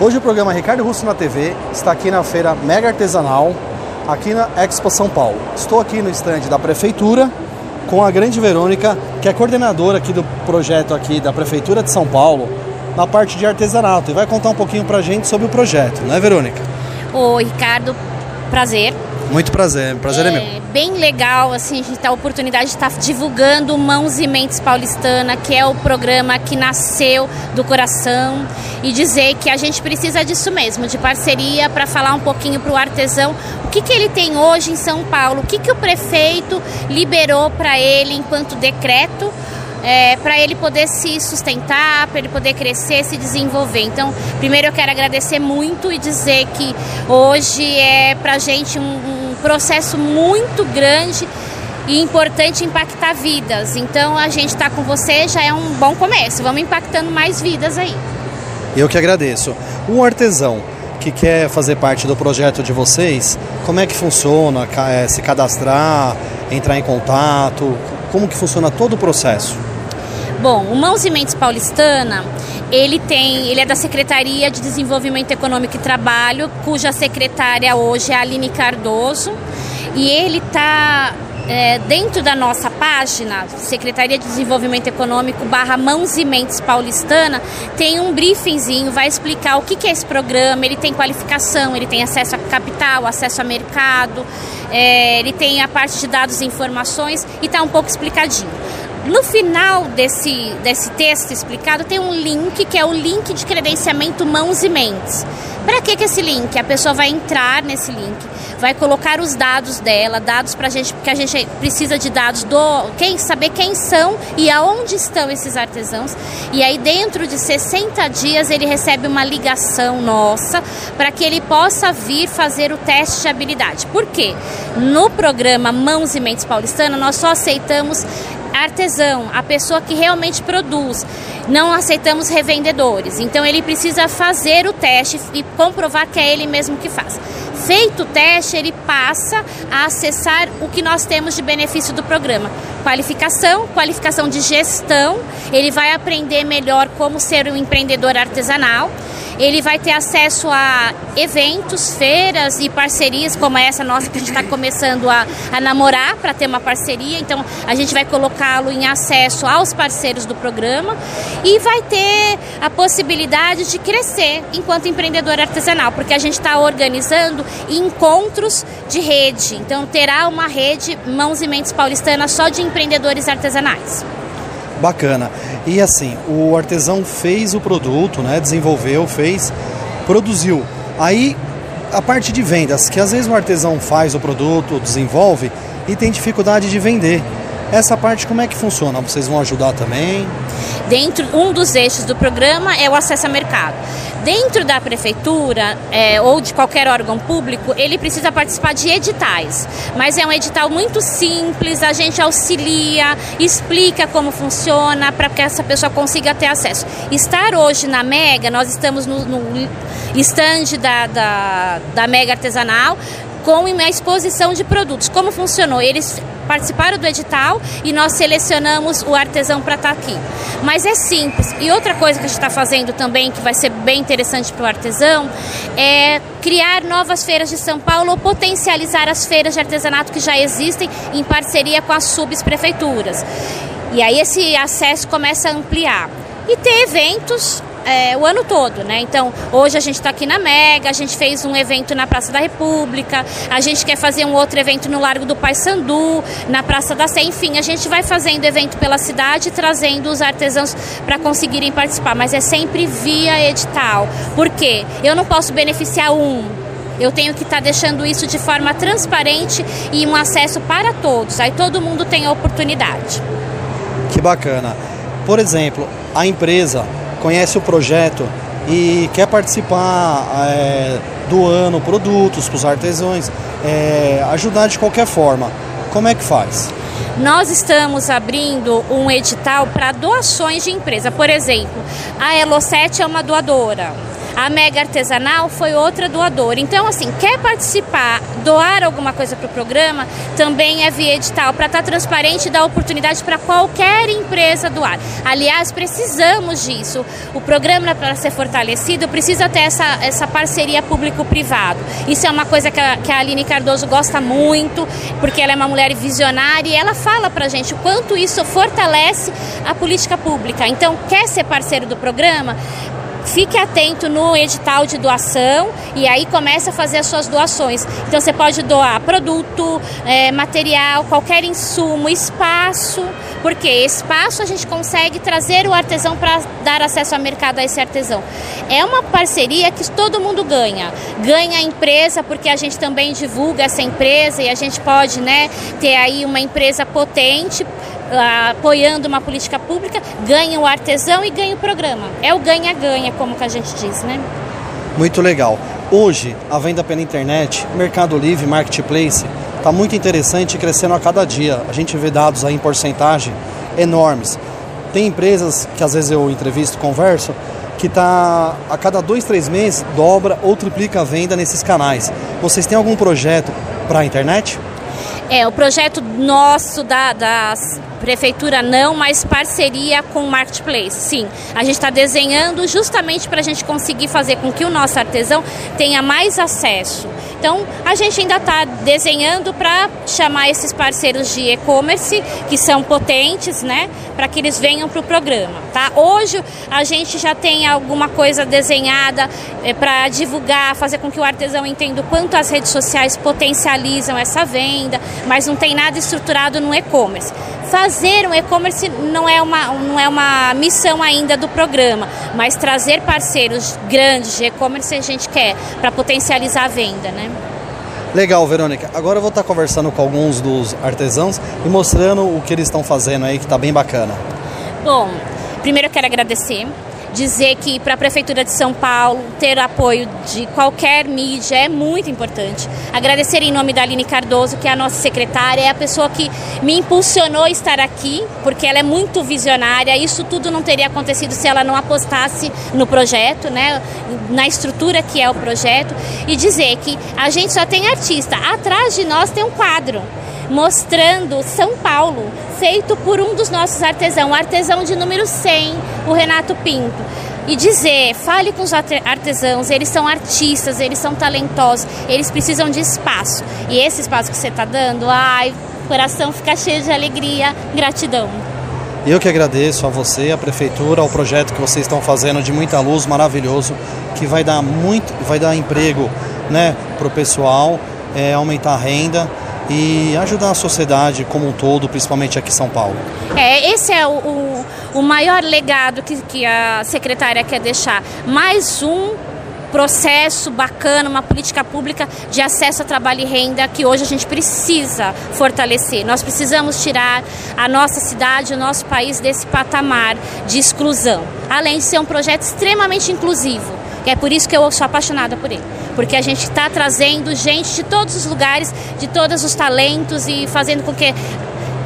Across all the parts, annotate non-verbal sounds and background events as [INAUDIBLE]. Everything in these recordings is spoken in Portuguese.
Hoje o programa Ricardo Russo na TV está aqui na feira Mega Artesanal, aqui na Expo São Paulo. Estou aqui no estande da Prefeitura com a grande Verônica, que é coordenadora aqui do projeto aqui da Prefeitura de São Paulo, na parte de artesanato. E vai contar um pouquinho pra gente sobre o projeto, não é Verônica? Oi, Ricardo, prazer. Muito prazer, prazer é, é meu. Bem legal, assim, a gente ter a oportunidade de estar divulgando Mãos e Mentes Paulistana, que é o programa que nasceu do coração, e dizer que a gente precisa disso mesmo, de parceria, para falar um pouquinho para o artesão o que, que ele tem hoje em São Paulo, o que, que o prefeito liberou para ele enquanto decreto é, para ele poder se sustentar, para ele poder crescer, se desenvolver. Então, primeiro eu quero agradecer muito e dizer que hoje é para a gente um, um processo muito grande e importante impactar vidas. Então, a gente está com você já é um bom começo. Vamos impactando mais vidas aí. Eu que agradeço. Um artesão que quer fazer parte do projeto de vocês, como é que funciona? É, se cadastrar, entrar em contato? Como que funciona todo o processo? Bom, o Mãos e Mentes Paulistana, ele tem, ele é da Secretaria de Desenvolvimento Econômico e Trabalho, cuja secretária hoje é a Aline Cardoso, e ele está é, dentro da nossa página, Secretaria de Desenvolvimento Econômico barra Mãos e Mentes Paulistana, tem um briefingzinho, vai explicar o que, que é esse programa, ele tem qualificação, ele tem acesso a capital, acesso a mercado, é, ele tem a parte de dados e informações e está um pouco explicadinho. No final desse, desse texto explicado tem um link que é o link de credenciamento mãos e mentes. Para que, que esse link? A pessoa vai entrar nesse link, vai colocar os dados dela, dados para a gente, porque a gente precisa de dados do quem saber quem são e aonde estão esses artesãos. E aí dentro de 60 dias ele recebe uma ligação nossa para que ele possa vir fazer o teste de habilidade. Por quê? No programa Mãos e Mentes Paulistana nós só aceitamos artesão, a pessoa que realmente produz. Não aceitamos revendedores. Então ele precisa fazer o teste e comprovar que é ele mesmo que faz. Feito o teste, ele passa a acessar o que nós temos de benefício do programa. Qualificação, qualificação de gestão, ele vai aprender melhor como ser um empreendedor artesanal ele vai ter acesso a eventos, feiras e parcerias como essa nossa que a gente está começando a, a namorar para ter uma parceria. Então a gente vai colocá-lo em acesso aos parceiros do programa e vai ter a possibilidade de crescer enquanto empreendedor artesanal, porque a gente está organizando encontros de rede. Então terá uma rede Mãos e Mentes Paulistana só de empreendedores artesanais. Bacana. E assim, o artesão fez o produto, né? Desenvolveu, fez, produziu. Aí a parte de vendas, que às vezes o artesão faz o produto, desenvolve e tem dificuldade de vender. Essa parte como é que funciona? Vocês vão ajudar também? Dentro um dos eixos do programa é o acesso a mercado. Dentro da prefeitura é, ou de qualquer órgão público, ele precisa participar de editais. Mas é um edital muito simples, a gente auxilia, explica como funciona para que essa pessoa consiga ter acesso. Estar hoje na Mega, nós estamos no, no stand da, da, da Mega Artesanal, com uma exposição de produtos. Como funcionou? Eles participaram do edital e nós selecionamos o artesão para estar tá aqui. Mas é simples. E outra coisa que a gente está fazendo também, que vai ser bem interessante para o artesão, é criar novas feiras de São Paulo ou potencializar as feiras de artesanato que já existem em parceria com as subprefeituras. E aí esse acesso começa a ampliar. E ter eventos é, o ano todo, né? Então, hoje a gente está aqui na Mega, a gente fez um evento na Praça da República, a gente quer fazer um outro evento no Largo do Paissandu, na Praça da Sé, enfim, a gente vai fazendo evento pela cidade, trazendo os artesãos para conseguirem participar, mas é sempre via edital. Por quê? Eu não posso beneficiar um, eu tenho que estar tá deixando isso de forma transparente e um acesso para todos. Aí todo mundo tem a oportunidade. Que bacana. Por exemplo, a empresa conhece o projeto e quer participar é, doando produtos para os artesãos, é, ajudar de qualquer forma, como é que faz? Nós estamos abrindo um edital para doações de empresa. Por exemplo, a Elo7 é uma doadora. A Mega Artesanal foi outra doadora. Então, assim, quer participar, doar alguma coisa para o programa, também é via edital, para estar tá transparente e dar oportunidade para qualquer empresa doar. Aliás, precisamos disso. O programa, para ser fortalecido, precisa ter essa, essa parceria público-privado. Isso é uma coisa que a, que a Aline Cardoso gosta muito, porque ela é uma mulher visionária e ela fala para a gente o quanto isso fortalece a política pública. Então, quer ser parceiro do programa? Fique atento no edital de doação e aí comece a fazer as suas doações. Então você pode doar produto, é, material, qualquer insumo, espaço, porque espaço a gente consegue trazer o artesão para dar acesso ao mercado a esse artesão. É uma parceria que todo mundo ganha. Ganha a empresa porque a gente também divulga essa empresa e a gente pode né, ter aí uma empresa potente apoiando uma política pública, ganha o artesão e ganha o programa. É o ganha-ganha, como que a gente diz, né? Muito legal. Hoje, a venda pela internet, Mercado Livre, Marketplace, está muito interessante e crescendo a cada dia. A gente vê dados aí em porcentagem enormes. Tem empresas que às vezes eu entrevisto, converso, que está a cada dois, três meses dobra ou triplica a venda nesses canais. Vocês têm algum projeto para a internet? É, o projeto nosso da, das prefeitura não, mas parceria com o marketplace. Sim, a gente está desenhando justamente para a gente conseguir fazer com que o nosso artesão tenha mais acesso. Então, a gente ainda está desenhando para chamar esses parceiros de e-commerce, que são potentes, né, para que eles venham para o programa. Tá? Hoje, a gente já tem alguma coisa desenhada é, para divulgar, fazer com que o artesão entenda o quanto as redes sociais potencializam essa venda, mas não tem nada estruturado no e-commerce. Fazer um e-commerce não, é uma, não é uma missão ainda do programa, mas trazer parceiros grandes de e-commerce a gente quer para potencializar a venda, né? Legal, Verônica. Agora eu vou estar conversando com alguns dos artesãos e mostrando o que eles estão fazendo aí, que está bem bacana. Bom, primeiro eu quero agradecer dizer que para a Prefeitura de São Paulo ter apoio de qualquer mídia é muito importante. Agradecer em nome da Aline Cardoso, que é a nossa secretária, é a pessoa que me impulsionou a estar aqui, porque ela é muito visionária. Isso tudo não teria acontecido se ela não apostasse no projeto, né, na estrutura que é o projeto. E dizer que a gente só tem artista. Atrás de nós tem um quadro mostrando São Paulo, feito por um dos nossos artesãos, o artesão de número 100, o Renato Pinto. E dizer, fale com os artesãos, eles são artistas, eles são talentosos, eles precisam de espaço. E esse espaço que você está dando, ai, o coração fica cheio de alegria, gratidão. Eu que agradeço a você, a prefeitura, ao projeto que vocês estão fazendo de muita luz, maravilhoso, que vai dar muito, vai dar emprego, né, para o pessoal, é, aumentar a renda e ajudar a sociedade como um todo, principalmente aqui em São Paulo. É, esse é o, o, o maior legado que, que a secretária quer deixar. Mais um processo bacana, uma política pública de acesso a trabalho e renda que hoje a gente precisa fortalecer. Nós precisamos tirar a nossa cidade, o nosso país desse patamar de exclusão, além de ser um projeto extremamente inclusivo. É por isso que eu sou apaixonada por ele porque a gente está trazendo gente de todos os lugares, de todos os talentos e fazendo com que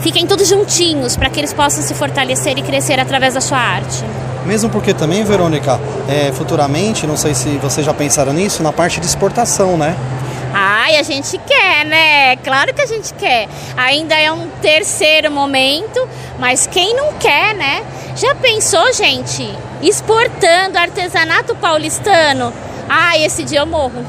fiquem todos juntinhos para que eles possam se fortalecer e crescer através da sua arte. Mesmo porque também, Verônica, é, futuramente, não sei se vocês já pensaram nisso, na parte de exportação, né? Ai, a gente quer, né? Claro que a gente quer. Ainda é um terceiro momento, mas quem não quer, né? Já pensou, gente, exportando artesanato paulistano? Ah, esse dia eu morro.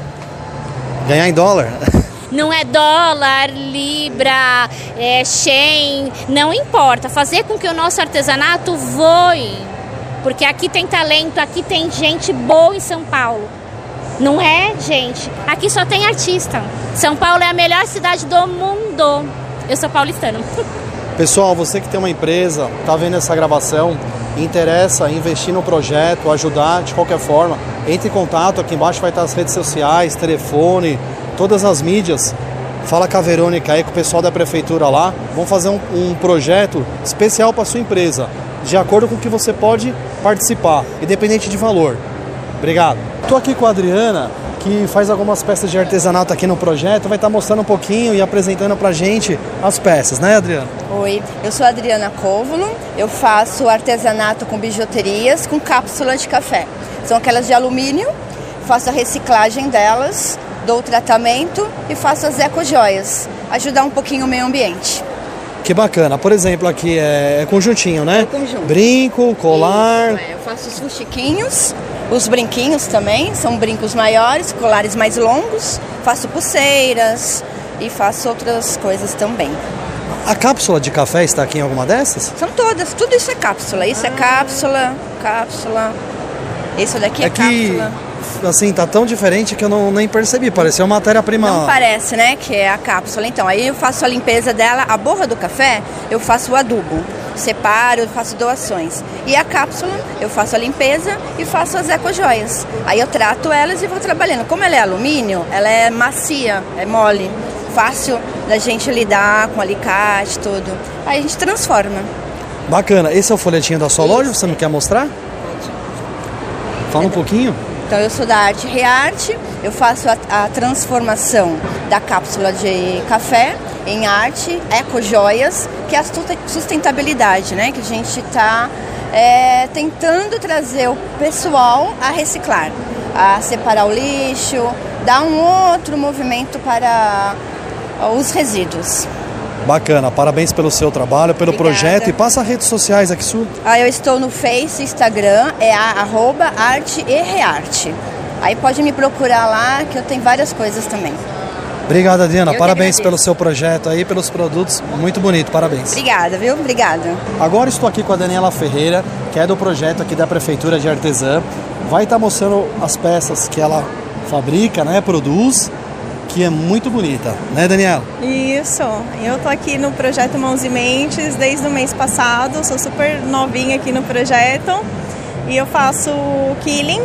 Ganhar em dólar? [LAUGHS] Não é dólar, libra, é Shen, não importa. Fazer com que o nosso artesanato voe. Porque aqui tem talento, aqui tem gente boa em São Paulo. Não é, gente? Aqui só tem artista. São Paulo é a melhor cidade do mundo. Eu sou paulistano. [LAUGHS] Pessoal, você que tem uma empresa, tá vendo essa gravação, interessa investir no projeto, ajudar de qualquer forma, entre em contato, aqui embaixo vai estar as redes sociais, telefone, todas as mídias. Fala com a Verônica aí, com o pessoal da prefeitura lá. Vamos fazer um, um projeto especial para sua empresa, de acordo com o que você pode participar, independente de valor. Obrigado. Estou aqui com a Adriana, que faz algumas peças de artesanato aqui no projeto, vai estar mostrando um pouquinho e apresentando pra gente as peças, né, Adriana? Oi, eu sou a Adriana Cóvulo, eu faço artesanato com bijuterias com cápsula de café. São aquelas de alumínio faço a reciclagem delas, dou o tratamento e faço as ecojoias, ajudar um pouquinho o meio ambiente. Que bacana. Por exemplo, aqui é, é conjuntinho, né? É conjunto. Brinco, colar. Isso, é. Eu faço os fuxiquinhos, os brinquinhos também, são brincos maiores, colares mais longos. Faço pulseiras e faço outras coisas também. A cápsula de café está aqui em alguma dessas? São todas, tudo isso é cápsula. Isso é cápsula, cápsula. Isso daqui é, é que, cápsula. assim, tá tão diferente que eu não, nem percebi. Pareceu matéria-prima. Não parece, né? Que é a cápsula. Então, aí eu faço a limpeza dela. A borra do café, eu faço o adubo. Separo, faço doações. E a cápsula, eu faço a limpeza e faço as ecojoias. Aí eu trato elas e vou trabalhando. Como ela é alumínio, ela é macia, é mole. Fácil da gente lidar com alicate, tudo. Aí a gente transforma. Bacana. Esse é o folhetinho da sua loja? Você não quer mostrar? Fala um pouquinho. Então eu sou da Arte Rearte, eu faço a, a transformação da cápsula de café em arte, ecojoias, que é a sustentabilidade, né? Que a gente está é, tentando trazer o pessoal a reciclar, a separar o lixo, dar um outro movimento para os resíduos. Bacana, parabéns pelo seu trabalho, pelo Obrigada. projeto e passa as redes sociais aqui sul. Ah, eu estou no Face, Instagram, é a, arroba arte e rearte. Aí pode me procurar lá que eu tenho várias coisas também. Obrigada, Diana. Eu Parabéns pelo seu projeto aí, pelos produtos. Muito bonito, parabéns. Obrigada, viu? Obrigada. Agora estou aqui com a Daniela Ferreira, que é do projeto aqui da Prefeitura de Artesã. Vai estar mostrando as peças que ela fabrica, né, produz que é muito bonita, né, Daniela? Isso. Eu tô aqui no projeto Mãos e Mentes desde o mês passado. Sou super novinha aqui no projeto e eu faço killing,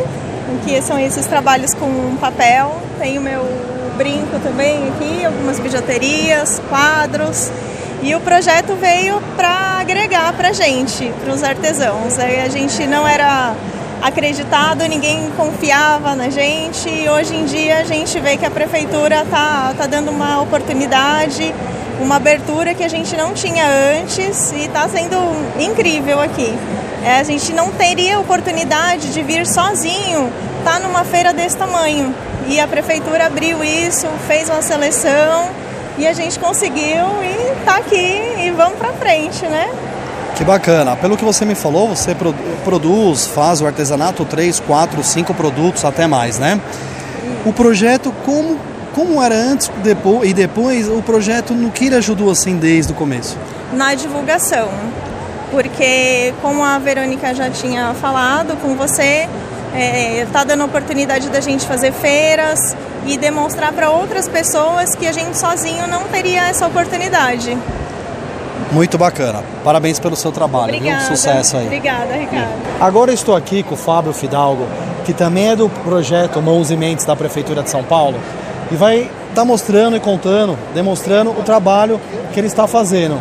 que são esses trabalhos com papel. Tenho meu brinco também aqui, algumas bijuterias, quadros. E o projeto veio para agregar para gente, para os artesãos. A gente não era acreditado, ninguém confiava na gente e hoje em dia a gente vê que a prefeitura está tá dando uma oportunidade, uma abertura que a gente não tinha antes e está sendo incrível aqui. É, a gente não teria oportunidade de vir sozinho, tá numa feira desse tamanho. E a prefeitura abriu isso, fez uma seleção e a gente conseguiu e está aqui e vamos para frente, né? Que bacana. Pelo que você me falou, você produz, faz o artesanato, três, quatro, cinco produtos, até mais, né? O projeto, como, como era antes depois, e depois, o projeto no que ele ajudou assim desde o começo? Na divulgação. Porque, como a Verônica já tinha falado com você, está é, tá dando oportunidade da gente fazer feiras e demonstrar para outras pessoas que a gente sozinho não teria essa oportunidade. Muito bacana. Parabéns pelo seu trabalho, Obrigada. viu? Sucesso aí. Obrigada, Ricardo. Agora estou aqui com o Fábio Fidalgo, que também é do projeto Mãos e Mentes da Prefeitura de São Paulo, e vai estar tá mostrando e contando, demonstrando o trabalho que ele está fazendo.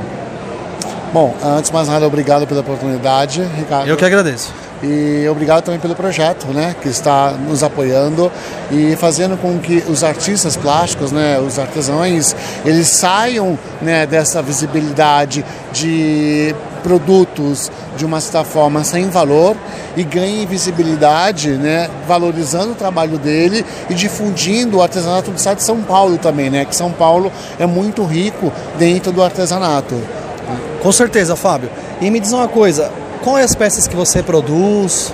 Bom, antes de mais nada, obrigado pela oportunidade, Ricardo. Eu que agradeço. E obrigado também pelo projeto, né, que está nos apoiando e fazendo com que os artistas plásticos, né, os artesãos, eles saiam, né, dessa visibilidade de produtos de uma certa forma sem valor e ganhem visibilidade, né, valorizando o trabalho dele e difundindo o artesanato do estado de São Paulo também, né, que São Paulo é muito rico dentro do artesanato. Com certeza, Fábio. E me diz uma coisa, quais as peças que você produz?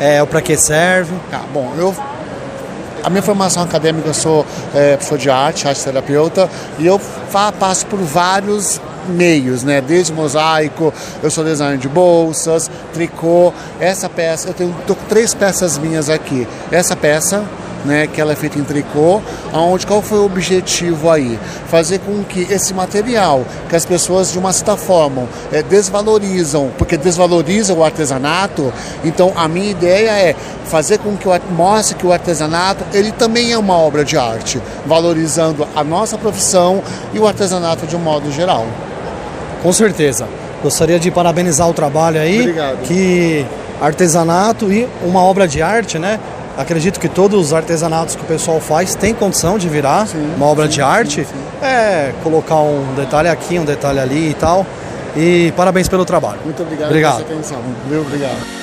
É, para que serve? Ah, bom, eu a minha formação acadêmica eu sou é, professor de arte, arte terapeuta, e eu fa, passo por vários meios, né? Desde mosaico, eu sou designer de bolsas, tricô. Essa peça, eu tenho tô com três peças minhas aqui. Essa peça né, que ela é feita em tricô, aonde qual foi o objetivo aí? Fazer com que esse material, que as pessoas de uma certa forma é, desvalorizam, porque desvaloriza o artesanato, então a minha ideia é fazer com que o, mostre que o artesanato ele também é uma obra de arte, valorizando a nossa profissão e o artesanato de um modo geral. Com certeza. Gostaria de parabenizar o trabalho aí. Obrigado. Que artesanato e uma obra de arte, né? Acredito que todos os artesanatos que o pessoal faz tem condição de virar sim, uma obra sim, de arte. Sim, é colocar um detalhe aqui, um detalhe ali e tal. E parabéns pelo trabalho. Muito obrigado, obrigado. pela sua atenção. Obrigado.